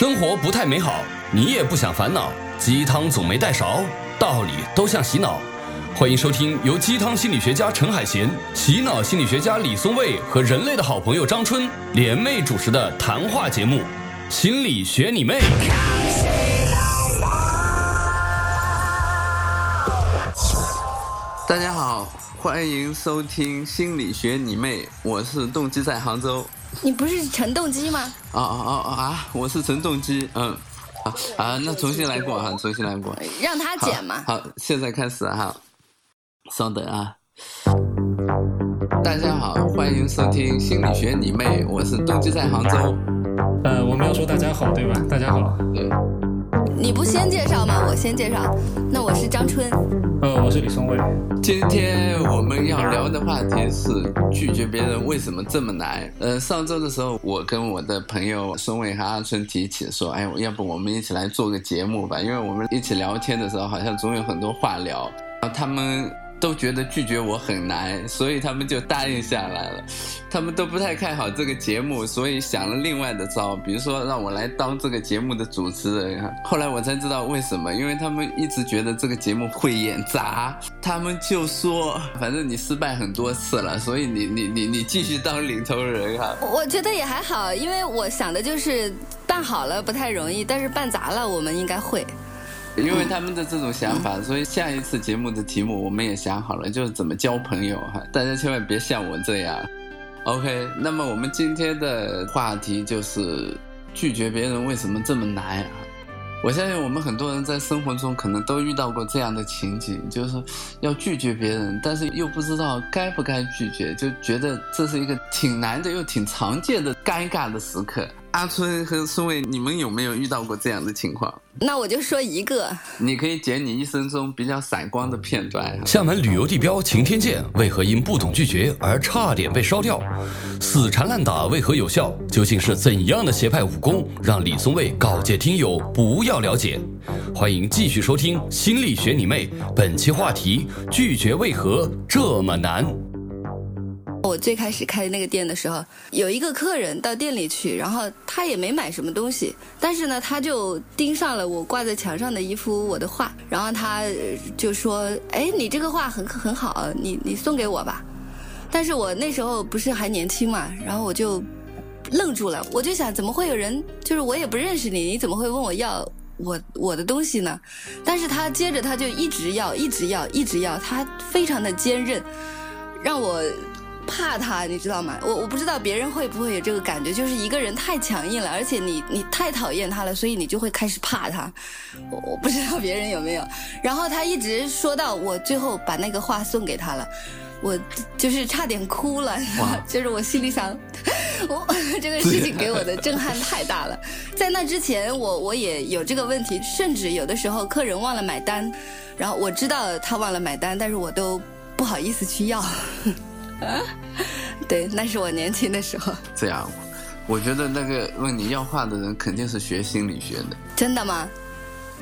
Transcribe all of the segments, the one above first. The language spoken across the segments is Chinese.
生活不太美好，你也不想烦恼，鸡汤总没带勺，道理都像洗脑。欢迎收听由鸡汤心理学家陈海贤、洗脑心理学家李松蔚和人类的好朋友张春联袂主持的谈话节目《心理学你妹》。大家好，欢迎收听《心理学你妹》，我是动机在杭州。你不是陈动机吗？啊啊啊啊啊！我是陈动机，嗯，啊啊，那重新来过哈，重新来过，让他剪嘛。好，现在开始哈，稍等啊。大家好，欢迎收听《心理学你妹》，我是动机在杭州。呃，我们要说大家好，对吧？大家好。对。你不先介绍吗？我先介绍。那我是张春。呃，我是李松蔚。今天我们要聊的话题是拒绝别人为什么这么难？呃，上周的时候，我跟我的朋友松蔚和阿春提起说，哎，要不我们一起来做个节目吧？因为我们一起聊天的时候，好像总有很多话聊。他们。都觉得拒绝我很难，所以他们就答应下来了。他们都不太看好这个节目，所以想了另外的招，比如说让我来当这个节目的主持人。后来我才知道为什么，因为他们一直觉得这个节目会演砸，他们就说，反正你失败很多次了，所以你你你你继续当领头人哈。我觉得也还好，因为我想的就是办好了不太容易，但是办砸了我们应该会。因为他们的这种想法，所以下一次节目的题目我们也想好了，就是怎么交朋友哈。大家千万别像我这样。OK，那么我们今天的话题就是拒绝别人为什么这么难啊？我相信我们很多人在生活中可能都遇到过这样的情景，就是要拒绝别人，但是又不知道该不该拒绝，就觉得这是一个挺难的又挺常见的尴尬的时刻。阿春和孙伟，你们有没有遇到过这样的情况？那我就说一个，你可以剪你一生中比较闪光的片段。厦门旅游地标擎天剑为何因不懂拒绝而差点被烧掉？死缠烂打为何有效？究竟是怎样的邪派武功让李松蔚告诫听友不要了解？欢迎继续收听《心理学你妹》，本期话题：拒绝为何这么难？我最开始开那个店的时候，有一个客人到店里去，然后他也没买什么东西，但是呢，他就盯上了我挂在墙上的一幅我的画，然后他就说：“哎，你这个画很很好，你你送给我吧。”但是我那时候不是还年轻嘛，然后我就愣住了，我就想，怎么会有人就是我也不认识你，你怎么会问我要我我的东西呢？但是他接着他就一直要，一直要，一直要，他非常的坚韧，让我。怕他，你知道吗？我我不知道别人会不会有这个感觉，就是一个人太强硬了，而且你你太讨厌他了，所以你就会开始怕他。我我不知道别人有没有。然后他一直说到我最后把那个画送给他了，我就是差点哭了，就是我心里想，我 这个事情给我的震撼太大了。在那之前，我我也有这个问题，甚至有的时候客人忘了买单，然后我知道他忘了买单，但是我都不好意思去要。啊，对，那是我年轻的时候。这样，我觉得那个问你要画的人肯定是学心理学的。真的吗？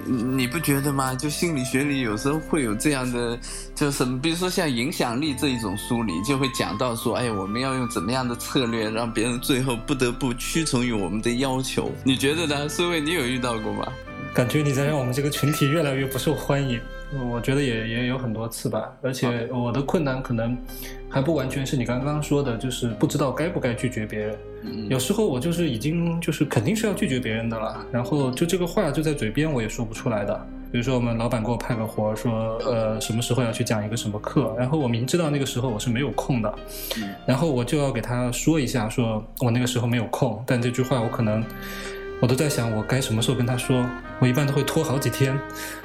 你不觉得吗？就心理学里有时候会有这样的，就是比如说像影响力这一种书里就会讲到说，哎，我们要用怎么样的策略让别人最后不得不屈从于我们的要求？你觉得呢？苏伟，你有遇到过吗？感觉你在让我们这个群体越来越不受欢迎。我觉得也也有很多次吧，而且我的困难可能还不完全是你刚刚说的，就是不知道该不该拒绝别人。有时候我就是已经就是肯定是要拒绝别人的了，然后就这个话就在嘴边，我也说不出来的。比如说我们老板给我派个活，说呃什么时候要去讲一个什么课，然后我明知道那个时候我是没有空的，然后我就要给他说一下，说我那个时候没有空，但这句话我可能。我都在想，我该什么时候跟他说？我一般都会拖好几天，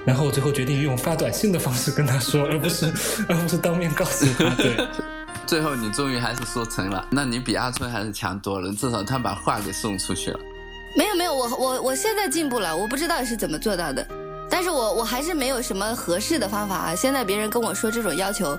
然后我最后决定用发短信的方式跟他说，而不是而不是当面告诉他。对，最后你终于还是说成了，那你比阿春还是强多了，至少他把话给送出去了。没有没有，我我我现在进步了，我不知道是怎么做到的，但是我我还是没有什么合适的方法啊。现在别人跟我说这种要求。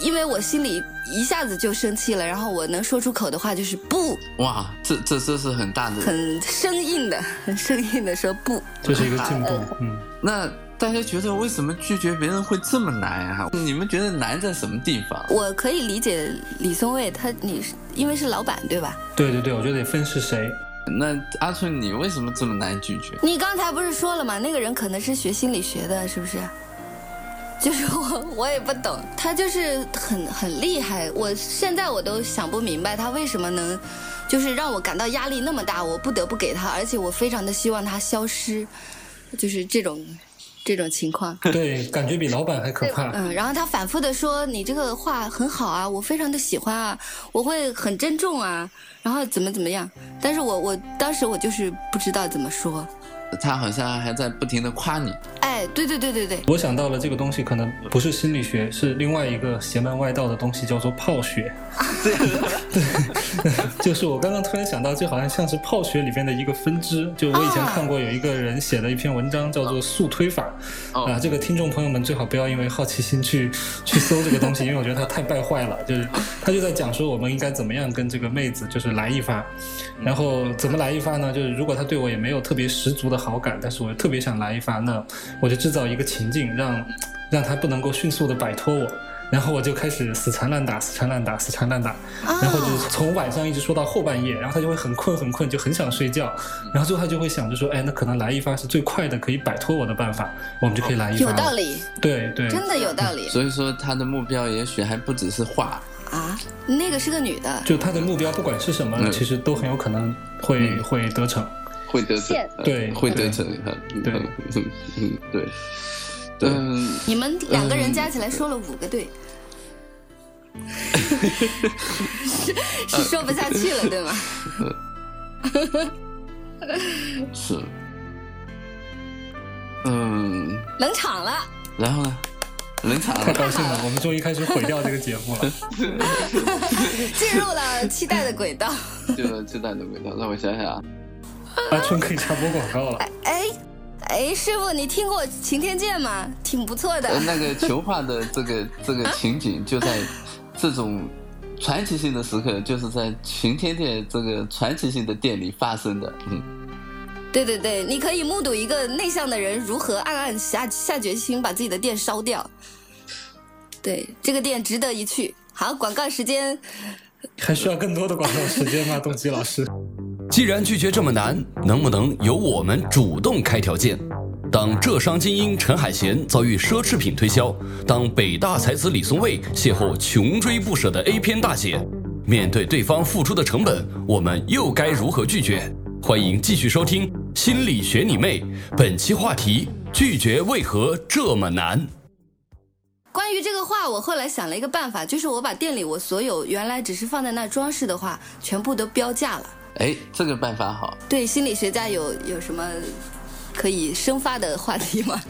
因为我心里一下子就生气了，然后我能说出口的话就是不。哇，这这这是很大的，很生硬的，很生硬的说不。这是一个进步。嗯，那大家觉得为什么拒绝别人会这么难啊？你们觉得难在什么地方？我可以理解李松蔚，他你是因为是老板对吧？对对对，我觉得得分是谁。那阿春，你为什么这么难拒绝？你刚才不是说了吗？那个人可能是学心理学的，是不是？就是我，我也不懂，他就是很很厉害。我现在我都想不明白他为什么能，就是让我感到压力那么大，我不得不给他，而且我非常的希望他消失，就是这种。这种情况，对，感觉比老板还可怕。嗯，然后他反复的说：“你这个话很好啊，我非常的喜欢啊，我会很珍重啊，然后怎么怎么样。”但是我我当时我就是不知道怎么说。他好像还在不停的夸你。哎，对对对对对。我想到了这个东西，可能不是心理学，是另外一个邪门外道的东西，叫做泡学。对，就是我刚刚突然想到，就好像像是泡学里边的一个分支。就我以前看过有一个人写了一篇文章，叫做速推法。啊，这个听众朋友们最好不要因为好奇心去去搜这个东西，因为我觉得它太败坏了。就是他就在讲说，我们应该怎么样跟这个妹子就是来一发，然后怎么来一发呢？就是如果他对我也没有特别十足的好感，但是我特别想来一发，那我就制造一个情境，让让他不能够迅速的摆脱我，然后我就开始死缠烂打，死缠烂打，死缠烂打，然后就从晚上一直说到后半夜，然后他就会很困很困，就很想睡觉，然后最后他就会想着说，哎，那可能来一发是最快的可以摆脱我的办法，我们就可以来一发。有道理，对对，真的有道理。所以说他的目标也许还不只是画啊，那个是个女的，就他的目标不管是什么，其实都很有可能会会得逞。会得逞，对，会得逞，对，嗯，对，对。你们两个人加起来说了五个对，是是说不下去了，对吗？是，嗯，冷场了。然后呢？冷场了，太高兴了，我们终于开始毁掉这个节目了，进入了期待的轨道，进入了期待的轨道。让我想想。阿春可以插播广告了。哎，哎，师傅，你听过擎天剑吗？挺不错的。那个球画的这个这个 情景，就在这种传奇性的时刻，就是在擎天剑这个传奇性的店里发生的。嗯，对对对，你可以目睹一个内向的人如何暗暗下下决心把自己的店烧掉。对，这个店值得一去。好，广告时间。还需要更多的广告时间吗，东吉老师？既然拒绝这么难，能不能由我们主动开条件？当浙商精英陈海贤遭遇奢侈品推销，当北大才子李松蔚邂逅穷追不舍的 A 片大姐，面对对方付出的成本，我们又该如何拒绝？欢迎继续收听《心理学你妹》，本期话题：拒绝为何这么难？关于这个画，我后来想了一个办法，就是我把店里我所有原来只是放在那装饰的画，全部都标价了。哎，这个办法好。对，心理学家有有什么可以生发的话题吗？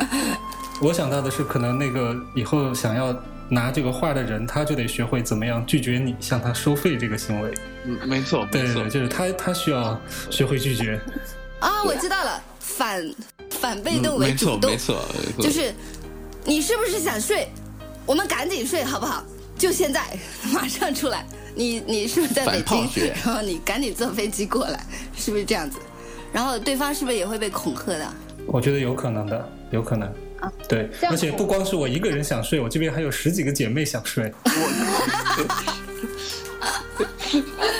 我想到的是，可能那个以后想要拿这个画的人，他就得学会怎么样拒绝你向他收费这个行为。嗯，没错，对对，就是他他需要学会拒绝。啊，我知道了，反反被动为主动，没错，没错，就是。你是不是想睡？我们赶紧睡好不好？就现在，马上出来。你你是不是在北京？然后你赶紧坐飞机过来，是不是这样子？然后对方是不是也会被恐吓的？我觉得有可能的，有可能。啊，对，而且不光是我一个人想睡，我这边还有十几个姐妹想睡。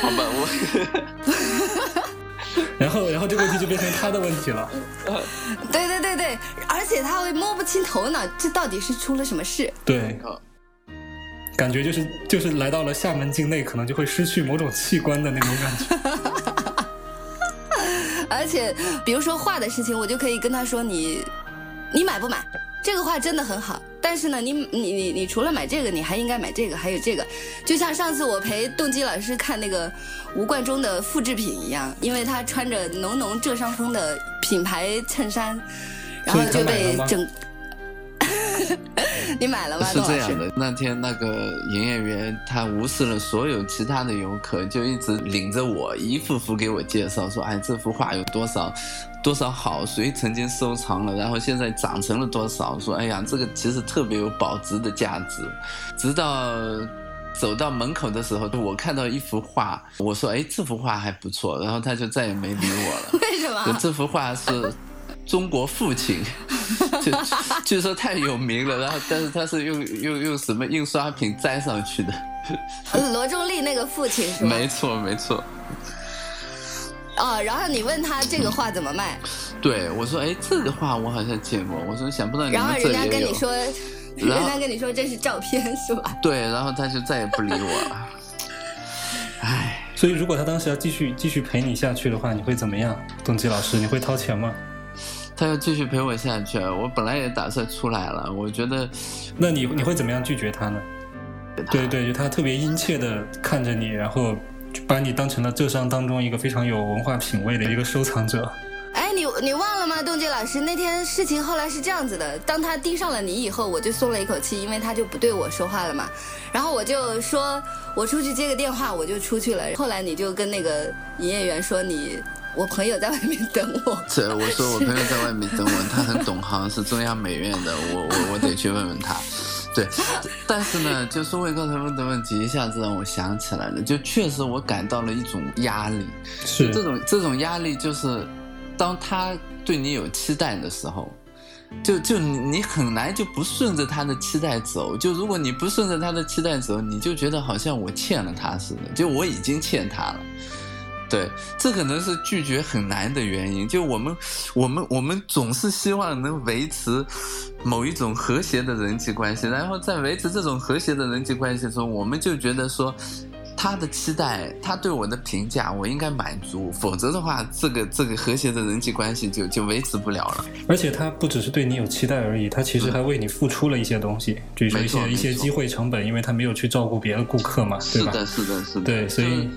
好吧，我。然后，然后这个问题就变成他的问题了。对对对对，而且他会摸不清头脑，这到底是出了什么事？对，感觉就是就是来到了厦门境内，可能就会失去某种器官的那种感觉。而且，比如说画的事情，我就可以跟他说：“你，你买不买？这个画真的很好。”但是呢，你你你你除了买这个，你还应该买这个，还有这个。就像上次我陪动机老师看那个吴冠中的复制品一样，因为他穿着浓浓浙商风的品牌衬衫，然后就被整。你买了吗？是这样的，那天那个营业员他无视了所有其他的游客，就一直领着我一幅幅给我介绍，说：“哎，这幅画有多少？”多少好？谁曾经收藏了？然后现在长成了多少？说哎呀，这个其实特别有保值的价值。直到走到门口的时候，我看到一幅画，我说哎，这幅画还不错。然后他就再也没理我了。为什么？这幅画是中国父亲，就据说太有名了。然后，但是他是用用用什么印刷品粘上去的？罗中立那个父亲是吗？没错，没错。哦，然后你问他这个画怎么卖，对我说，哎，这个画我好像见过，我说想不到你然后人家。跟你说，人家跟你说这是照片是吧？对，然后他就再也不理我了。唉，所以如果他当时要继续继续陪你下去的话，你会怎么样？动机老师，你会掏钱吗？他要继续陪我下去，我本来也打算出来了，我觉得那你你会怎么样拒绝他呢？对对，就他特别殷切的看着你，然后就把你当成了浙商当中一个非常有文化品位的一个收藏者。哎，你你忘了吗，冻结老师？那天事情后来是这样子的，当他盯上了你以后，我就松了一口气，因为他就不对我说话了嘛。然后我就说，我出去接个电话，我就出去了。后来你就跟那个营业员说你，我朋友在外面等我。这我说我朋友在外面等我，他很懂行，是中央美院的，我我我得去问问他。对，但是呢，就是魏高他们的问题，一下子让我想起来了，就确实我感到了一种压力，是这种这种压力就是，当他对你有期待的时候，就就你你很难就不顺着他的期待走。就如果你不顺着他的期待走，你就觉得好像我欠了他似的，就我已经欠他了。对，这可能是拒绝很难的原因。就我们，我们，我们总是希望能维持某一种和谐的人际关系，然后在维持这种和谐的人际关系中，我们就觉得说，他的期待，他对我的评价，我应该满足，否则的话，这个这个和谐的人际关系就就维持不了了。而且他不只是对你有期待而已，他其实还为你付出了一些东西，就是说一些一些机会成本，因为他没有去照顾别的顾客嘛，对吧？是的，是的，是的。对，所以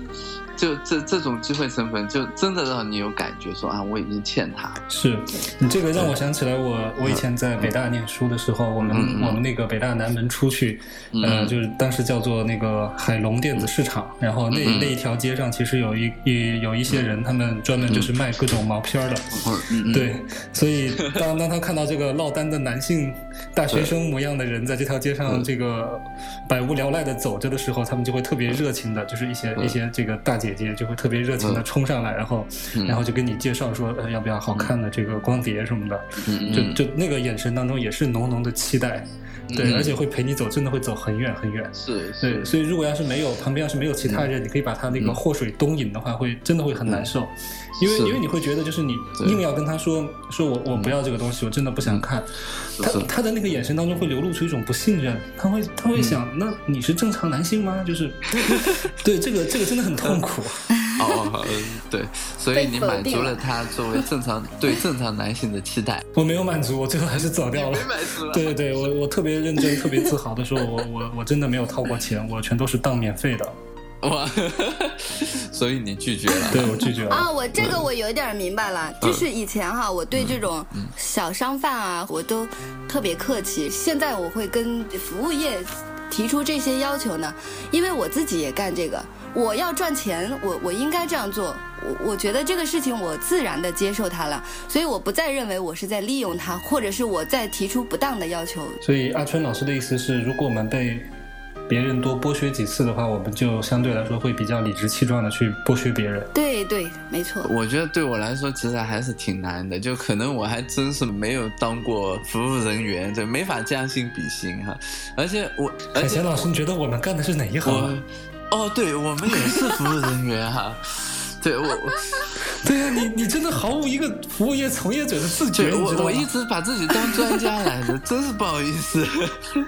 就这这种机会成本，就真的让你有感觉说啊，我已经欠他了。是你这个让我想起来我，我以前在北大念书的时候，我们、我们那个北大南门出去，呃，嗯。就是当时叫做那个海龙电子市场，然后那、那一条街上其实有一一有一些人，他们专门就是卖各种毛片儿的，对，所以当当他看到这个落单的男性大学生模样的人在这条街上这个百无聊赖的走着的时候，他们就会特别热情的，就是一些一些这个大姐姐就会特别热情的冲上来，然后嗯。然后就跟你介绍说，呃，要不要好看的这个光碟什么的，就就那个眼神当中也是浓浓的期待，对，嗯而且会陪你走，真的会走很远很远。是对，是，所以如果要是没有旁边要是没有其他人，你可以把他那个祸水东引的话，会真的会很难受，因为因为你会觉得就是你硬要跟他说说我我不要这个东西，我真的不想看，他他的那个眼神当中会流露出一种不信任，他会他会想，那你是正常男性吗？就是，对这个这个真的很痛苦。哦对，所以你满足了他作为正常 对正常男性的期待。我没有满足，我最后还是走掉了。满足了对对对，我我特别认真、特别自豪的说，我我我真的没有掏过钱，我全都是当免费的。哇，所以你拒绝了。对我拒绝了。啊，我这个我有点明白了，就是以前哈，我对这种小商贩啊，我都特别客气。现在我会跟服务业提出这些要求呢，因为我自己也干这个，我要赚钱，我我应该这样做。我我觉得这个事情我自然的接受它了，所以我不再认为我是在利用它，或者是我在提出不当的要求。所以阿春老师的意思是，如果我们被别人多剥削几次的话，我们就相对来说会比较理直气壮的去剥削别人。对对，没错。我觉得对我来说其实还是挺难的，就可能我还真是没有当过服务人员，对，没法将心比心哈。而且我，而且海贤老师，你觉得我们干的是哪一行啊？哦，对我们也是服务人员哈。对我，我 对呀、你你真的毫无一个服务业从业者的自觉？我我一直把自己当专家来的，真是不好意思。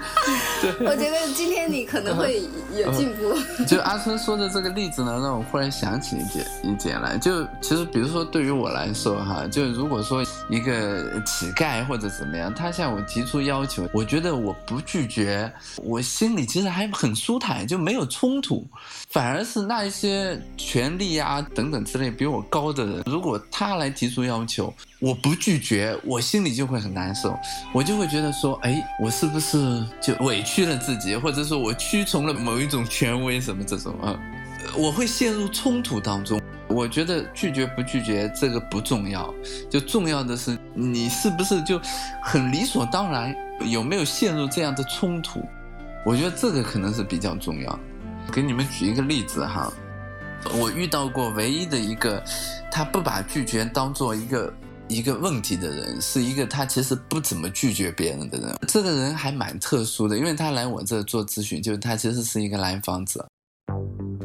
我觉得今天你可能会有进步。就阿春说的这个例子呢，让我忽然想起一点一点来。就其实，比如说对于我来说哈，就如果说一个乞丐或者怎么样，他向我提出要求，我觉得我不拒绝，我心里其实还很舒坦，就没有冲突。反而是那一些权利啊等等之类比我高的如果他来提出要求，我不拒绝，我心里就会很难受，我就会觉得说，哎，我是不是就委屈了自己，或者说我屈从了某一种权威什么这种啊，我会陷入冲突当中。我觉得拒绝不拒绝这个不重要，就重要的是你是不是就很理所当然，有没有陷入这样的冲突？我觉得这个可能是比较重要。给你们举一个例子哈，我遇到过唯一的一个，他不把拒绝当做一个一个问题的人，是一个他其实不怎么拒绝别人的人。这个人还蛮特殊的，因为他来我这做咨询，就是他其实是一个来访者。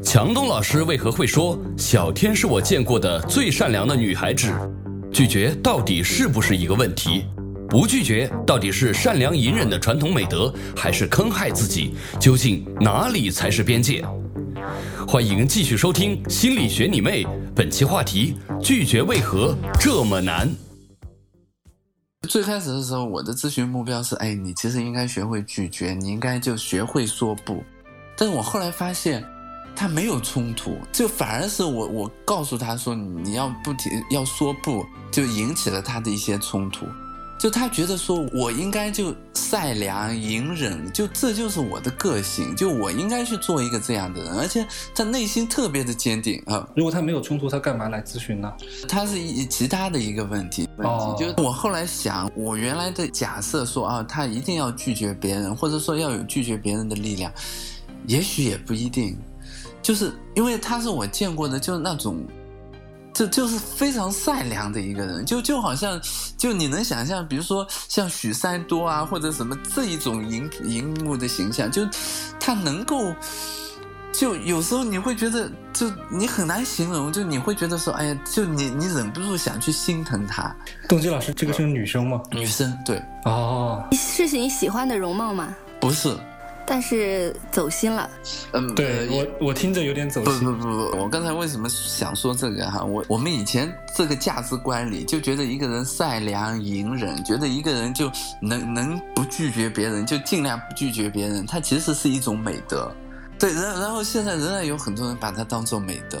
强东老师为何会说小天是我见过的最善良的女孩子？拒绝到底是不是一个问题？不拒绝到底是善良隐忍的传统美德，还是坑害自己？究竟哪里才是边界？欢迎继续收听《心理学你妹》，本期话题：拒绝为何这么难？最开始的时候，我的咨询目标是：哎，你其实应该学会拒绝，你应该就学会说不。但是我后来发现，他没有冲突，就反而是我我告诉他说你要不停要说不，就引起了他的一些冲突。就他觉得说我应该就善良隐忍，就这就是我的个性，就我应该去做一个这样的人，而且他内心特别的坚定啊。如果他没有冲突，他干嘛来咨询呢？他是以其他的一个问题问题，就是我后来想，我原来的假设说啊，他一定要拒绝别人，或者说要有拒绝别人的力量。也许也不一定，就是因为他是我见过的，就是那种，就就是非常善良的一个人，就就好像，就你能想象，比如说像许三多啊，或者什么这一种荧荧幕的形象，就他能够，就有时候你会觉得，就你很难形容，就你会觉得说，哎呀，就你你忍不住想去心疼他。动机老师，这个是女生吗？女生，对。哦，是你喜欢的容貌吗？不是。但是走心了，嗯，对我我听着有点走心。不不不不，我刚才为什么想说这个哈？我我们以前这个价值观里就觉得一个人善良隐忍，觉得一个人就能能不拒绝别人，就尽量不拒绝别人，它其实是一种美德。对，然然后现在仍然有很多人把它当做美德，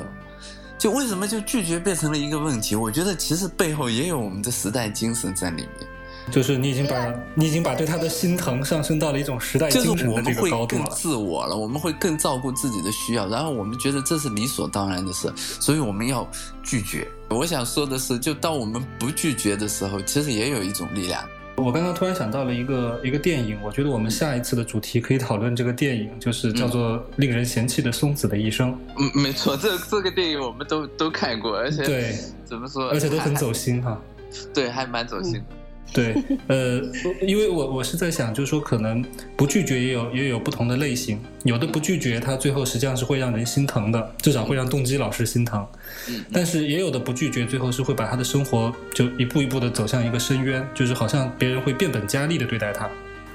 就为什么就拒绝变成了一个问题？我觉得其实背后也有我们的时代精神在里面。就是你已经把你已经把对他的心疼上升到了一种时代精神的这个高度了。自我了，我们会更照顾自己的需要，然后我们觉得这是理所当然的事，所以我们要拒绝。我想说的是，就当我们不拒绝的时候，其实也有一种力量。我刚刚突然想到了一个一个电影，我觉得我们下一次的主题可以讨论这个电影，就是叫做《令人嫌弃的松子的一生》。嗯，没错，这这个电影我们都都看过，而且对怎么说，而且都很走心哈。对，还蛮走心的。对，呃，因为我我是在想，就是说，可能不拒绝也有也有不同的类型，有的不拒绝，他最后实际上是会让人心疼的，至少会让动机老师心疼。但是也有的不拒绝，最后是会把他的生活就一步一步的走向一个深渊，就是好像别人会变本加厉的对待他。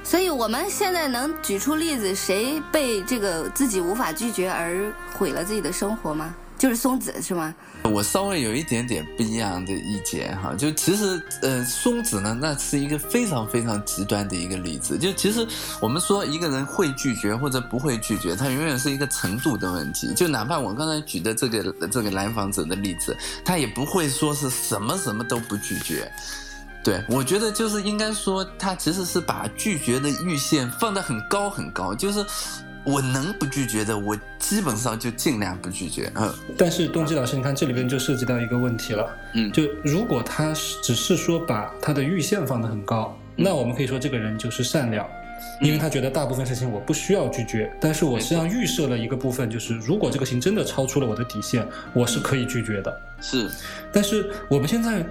所以我们现在能举出例子，谁被这个自己无法拒绝而毁了自己的生活吗？就是松子是吗？我稍微有一点点不一样的意见哈，就其实呃，松子呢，那是一个非常非常极端的一个例子。就其实我们说一个人会拒绝或者不会拒绝，他永远是一个程度的问题。就哪怕我刚才举的这个这个来访者的例子，他也不会说是什么什么都不拒绝。对我觉得就是应该说，他其实是把拒绝的阈限放得很高很高，就是。我能不拒绝的，我基本上就尽量不拒绝。嗯，但是动机老师，你看这里边就涉及到一个问题了。嗯，就如果他只是说把他的阈限放得很高，那我们可以说这个人就是善良，因为他觉得大部分事情我不需要拒绝。但是我实际上预设了一个部分，就是如果这个事情真的超出了我的底线，我是可以拒绝的。是，但是我们现在，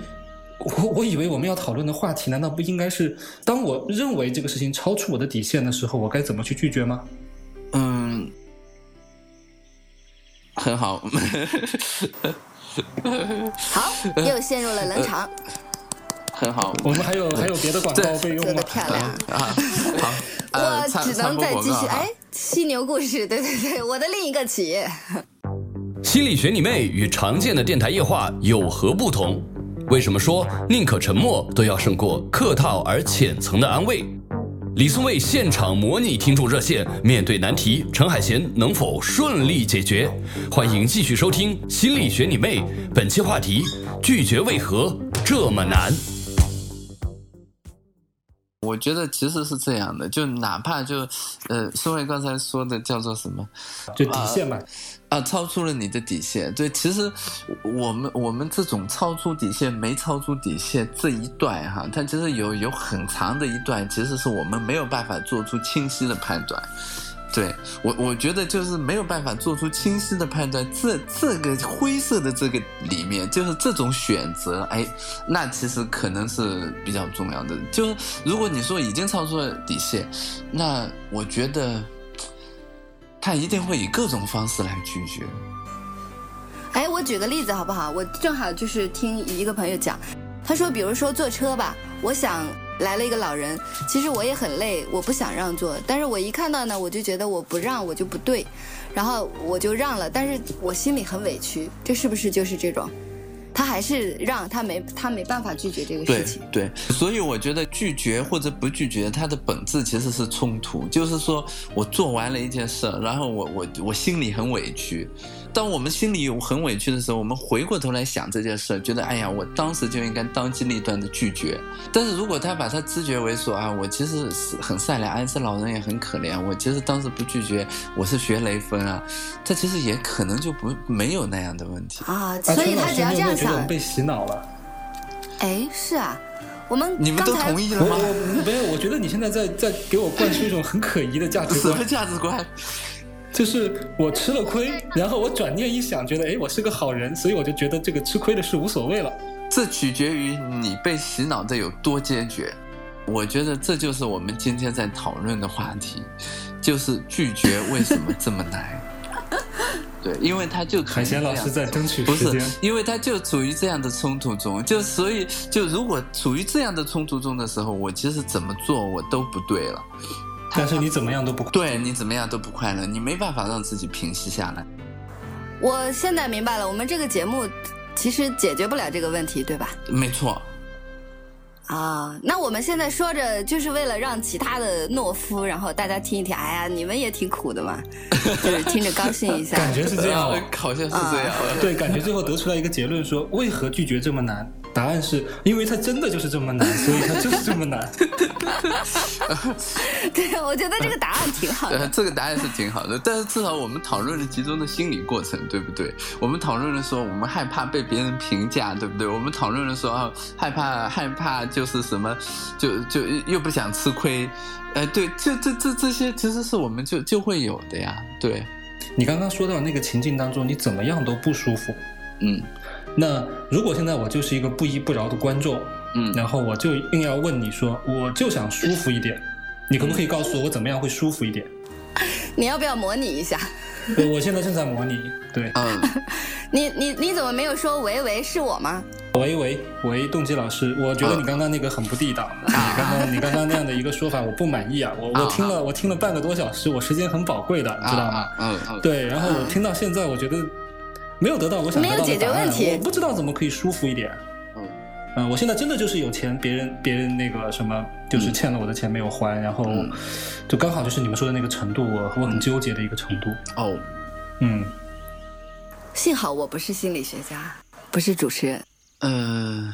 我我以为我们要讨论的话题，难道不应该是当我认为这个事情超出我的底线的时候，我该怎么去拒绝吗？很好。好，又陷入了冷场。很好，我们还有还有别的广告备用吗？做的漂亮啊！好，我只能再继续。哎，犀牛故事，对对对，我的另一个企业。心理学你妹与常见的电台夜话有何不同？为什么说宁可沉默都要胜过客套而浅层的安慰？李松蔚现场模拟听众热线，面对难题，陈海贤能否顺利解决？欢迎继续收听《心理学你妹》，本期话题：拒绝为何这么难？我觉得其实是这样的，就哪怕就，呃，松蔚刚才说的叫做什么，就底线嘛。啊，超出了你的底线。对，其实我们我们这种超出底线没超出底线这一段哈，它其实有有很长的一段，其实是我们没有办法做出清晰的判断。对我我觉得就是没有办法做出清晰的判断，这这个灰色的这个里面，就是这种选择，哎，那其实可能是比较重要的。就是如果你说已经超出了底线，那我觉得。他一定会以各种方式来拒绝。哎，我举个例子好不好？我正好就是听一个朋友讲，他说，比如说坐车吧，我想来了一个老人，其实我也很累，我不想让座，但是我一看到呢，我就觉得我不让我就不对，然后我就让了，但是我心里很委屈，这是不是就是这种？他还是让他没他没办法拒绝这个事情。对对，所以我觉得拒绝或者不拒绝，它的本质其实是冲突。就是说我做完了一件事，然后我我我心里很委屈。当我们心里有很委屈的时候，我们回过头来想这件事，觉得哎呀，我当时就应该当机立断的拒绝。但是如果他把他知觉为说啊，我其实是很善良，哎，这老人也很可怜，我其实当时不拒绝，我是学雷锋啊，他其实也可能就不没有那样的问题啊。所以他只要这样想，被洗脑了。哎，是啊，我们你们都同意了吗？没有，我觉得你现在在在给我灌输一种很可疑的价值观。什么价值观？就是我吃了亏，然后我转念一想，觉得哎，我是个好人，所以我就觉得这个吃亏的事无所谓了。这取决于你被洗脑的有多坚决。我觉得这就是我们今天在讨论的话题，就是拒绝为什么这么难？对，因为他就海贤老师在争取时间，不是，因为他就处于这样的冲突中，就所以就如果处于这样的冲突中的时候，我其实怎么做我都不对了。但是你怎么样都不对，你怎么样都不快乐，你没办法让自己平息下来。我现在明白了，我们这个节目其实解决不了这个问题，对吧？没错。啊，那我们现在说着，就是为了让其他的懦夫，然后大家听一听，哎呀，你们也挺苦的嘛，就是听着高兴一下。感觉是这样，好像是这样。对，感觉最后得出来一个结论，说为何拒绝这么难？答案是因为它真的就是这么难，所以它就是这么难。对，我觉得这个答案挺好的。这个答案是挺好的，但是至少我们讨论了其中的心理过程，对不对？我们讨论了说我们害怕被别人评价，对不对？我们讨论了说啊，害怕害怕就是什么，就就又不想吃亏，呃，对，这这这这些其实是我们就就会有的呀。对，你刚刚说到那个情境当中，你怎么样都不舒服，嗯。那如果现在我就是一个不依不饶的观众，嗯，然后我就硬要问你说，我就想舒服一点，你可不可以告诉我我怎么样会舒服一点？你要不要模拟一下？我现在正在模拟，对，嗯，你你你怎么没有说喂喂是我吗？喂喂喂，动机老师，我觉得你刚刚那个很不地道，你刚刚你刚刚那样的一个说法我不满意啊，我我听了我听了半个多小时，我时间很宝贵的，知道吗？嗯嗯，对，然后我听到现在我觉得。没有得到我想得到的答案，我不知道怎么可以舒服一点。嗯，嗯，我现在真的就是有钱，别人别人那个什么，就是欠了我的钱没有还，然后就刚好就是你们说的那个程度，我我很纠结的一个程度。哦，嗯，幸好我不是心理学家，不是主持人。嗯，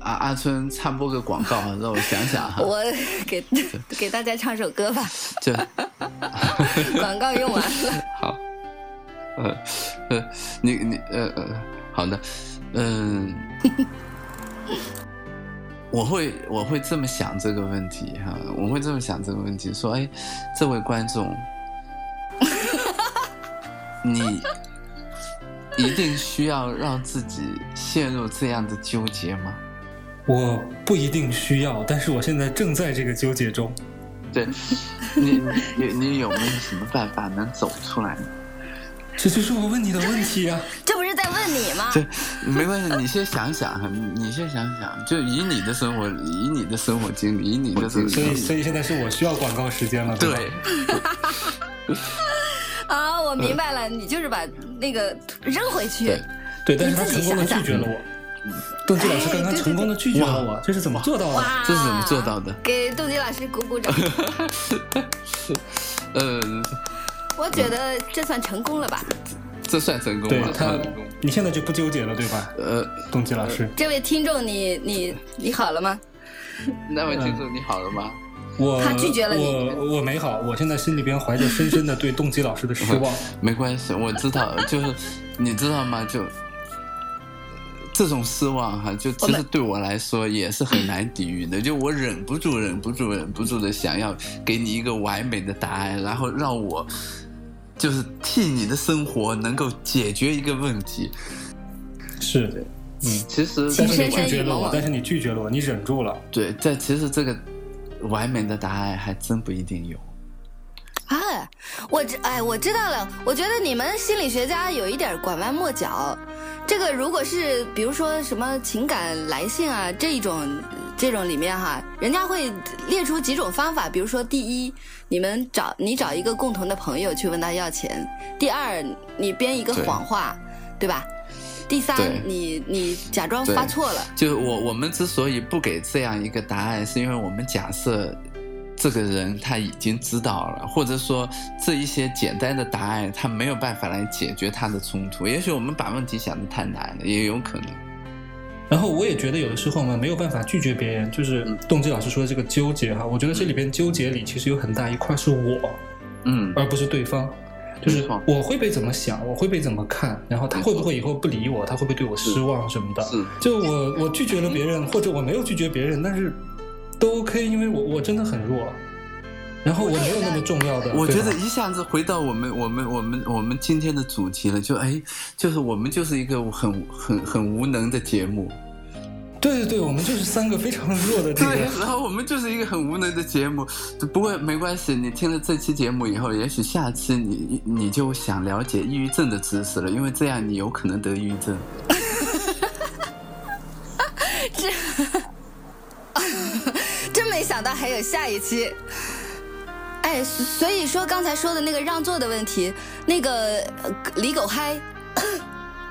阿阿春插播个广告，让我想想哈。我给给大家唱首歌吧。就 广告用完了。好。呃呃，你你呃呃，好的，嗯，我会我会这么想这个问题哈，我会这么想这个问题，说，哎，这位观众，你一定需要让自己陷入这样的纠结吗？我不一定需要，但是我现在正在这个纠结中。对，你你你有没有什么办法能走出来呢？这就是我问你的问题啊！这不是在问你吗？对，没关系，你先想想哈，你先想想，就以你的生活，以你的生活经历，以你的生，所以所以现在是我需要广告时间了。对。啊，我明白了，你就是把那个扔回去。对，但是他成功的拒绝了我。邓基老师刚刚成功的拒绝了我，这是怎么做到的？这是怎么做到的？给邓基老师鼓鼓掌。呃。我觉得这算成功了吧？这算成功了。他，你现在就不纠结了，对吧？呃，东基老师，这位听众，你你你好了吗？那位听众，你好了吗？我他拒绝了你。我我没好，我现在心里边怀着深深的对动机老师的失望。没关系，我知道，就是你知道吗？就这种失望哈，就其实对我来说也是很难抵御的。就我忍不住、忍不住、忍不住的想要给你一个完美的答案，然后让我。就是替你的生活能够解决一个问题，是，嗯，其实但是你拒绝了我，但是你拒绝了我，你忍住了。对，但其实这个完美的答案还真不一定有。啊，我知哎，我知道了。我觉得你们心理学家有一点拐弯抹角。这个如果是比如说什么情感来信啊这一种这种里面哈，人家会列出几种方法。比如说，第一，你们找你找一个共同的朋友去问他要钱；第二，你编一个谎话，对吧？第三，你你假装发错了。就我我们之所以不给这样一个答案，是因为我们假设。这个人他已经知道了，或者说这一些简单的答案他没有办法来解决他的冲突。也许我们把问题想的太难了，也有可能。然后我也觉得有的时候我们，没有办法拒绝别人，就是动机老师说的这个纠结哈。我觉得这里边纠结里其实有很大一块是我，嗯，而不是对方。就是我会被怎么想，我会被怎么看，然后他会不会以后不理我，他会不会对我失望什么的。是，就我我拒绝了别人，或者我没有拒绝别人，但是。都 OK，因为我我真的很弱，然后我没有那么重要的。我觉得一下子回到我们我们我们我们今天的主题了，就哎，就是我们就是一个很很很无能的节目。对对对，我们就是三个非常弱的。对，然后我们就是一个很无能的节目。不过没关系，你听了这期节目以后，也许下期你你就想了解抑郁症的知识了，因为这样你有可能得抑郁症 真没。想到还有下一期，哎，所以说刚才说的那个让座的问题，那个李狗嗨，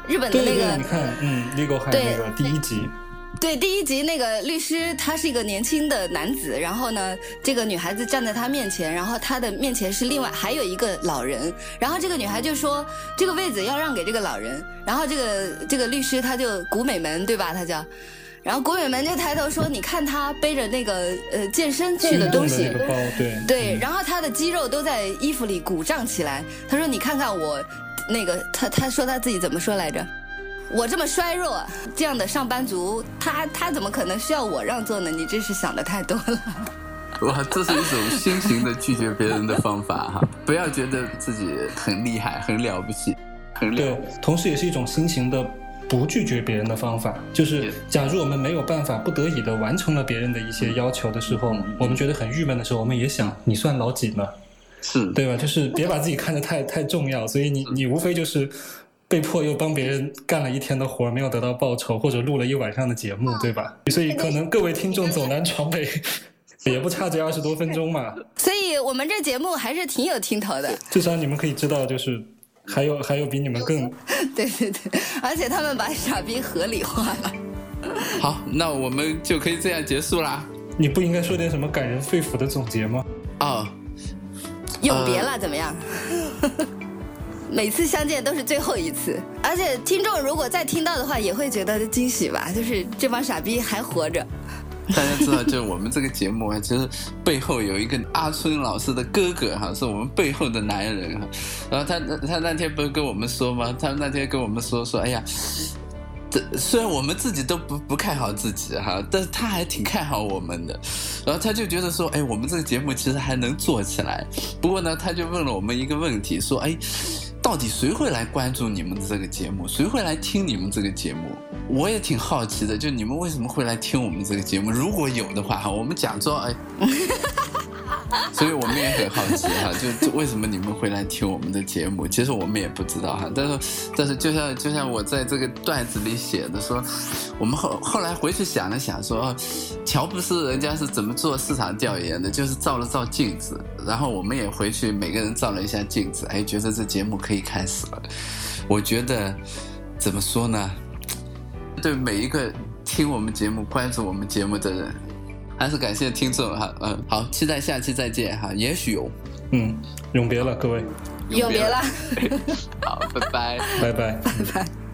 日本的那个，你看，嗯，李狗嗨那个第一集，对，第一集那个律师，他是一个年轻的男子，然后呢，这个女孩子站在他面前，然后他的面前是另外还有一个老人，然后这个女孩就说这个位子要让给这个老人，然后这个这个律师他就古美门对吧？他叫。然后古美门就抬头说：“你看他背着那个呃健身去的东西，对对，然后他的肌肉都在衣服里鼓胀起来。他说：‘你看看我，那个他他说他自己怎么说来着？我这么衰弱，这样的上班族，他他怎么可能需要我让座呢？你真是想的太多了。’哇，这是一种新型的拒绝别人的方法哈！不要觉得自己很厉害、很了不起，很对，同时也是一种新型的。”不拒绝别人的方法，就是假如我们没有办法不得已的完成了别人的一些要求的时候，我们觉得很郁闷的时候，我们也想你算老几呢？是对吧？就是别把自己看得太太重要，所以你你无非就是被迫又帮别人干了一天的活，没有得到报酬，或者录了一晚上的节目，对吧？所以可能各位听众走南闯北，也不差这二十多分钟嘛。所以我们这节目还是挺有听头的，至少你们可以知道，就是。还有还有比你们更，对对对，而且他们把傻逼合理化了。好，那我们就可以这样结束啦。你不应该说点什么感人肺腑的总结吗？哦，永别了，怎么样？每次相见都是最后一次，而且听众如果再听到的话，也会觉得惊喜吧？就是这帮傻逼还活着。大家知道，就是我们这个节目啊，其实背后有一个阿春老师的哥哥哈，是我们背后的男人哈。然后他他那天不是跟我们说吗？他那天跟我们说说，哎呀，这虽然我们自己都不不看好自己哈，但是他还挺看好我们的。然后他就觉得说，哎，我们这个节目其实还能做起来。不过呢，他就问了我们一个问题，说，哎。到底谁会来关注你们的这个节目？谁会来听你们这个节目？我也挺好奇的，就你们为什么会来听我们这个节目？如果有的话，我们假装哎。所以我们也很好奇哈，就就为什么你们会来听我们的节目？其实我们也不知道哈，但是但是就像就像我在这个段子里写的说，我们后后来回去想了想说，乔布斯人家是怎么做市场调研的？就是照了照镜子，然后我们也回去每个人照了一下镜子，哎，觉得这节目可以开始了。我觉得怎么说呢？对每一个听我们节目、关注我们节目的人。还是感谢听众哈，嗯，好，期待下期再见哈，也许有，嗯，永别了各位，永别了，好，拜拜，拜拜，拜拜。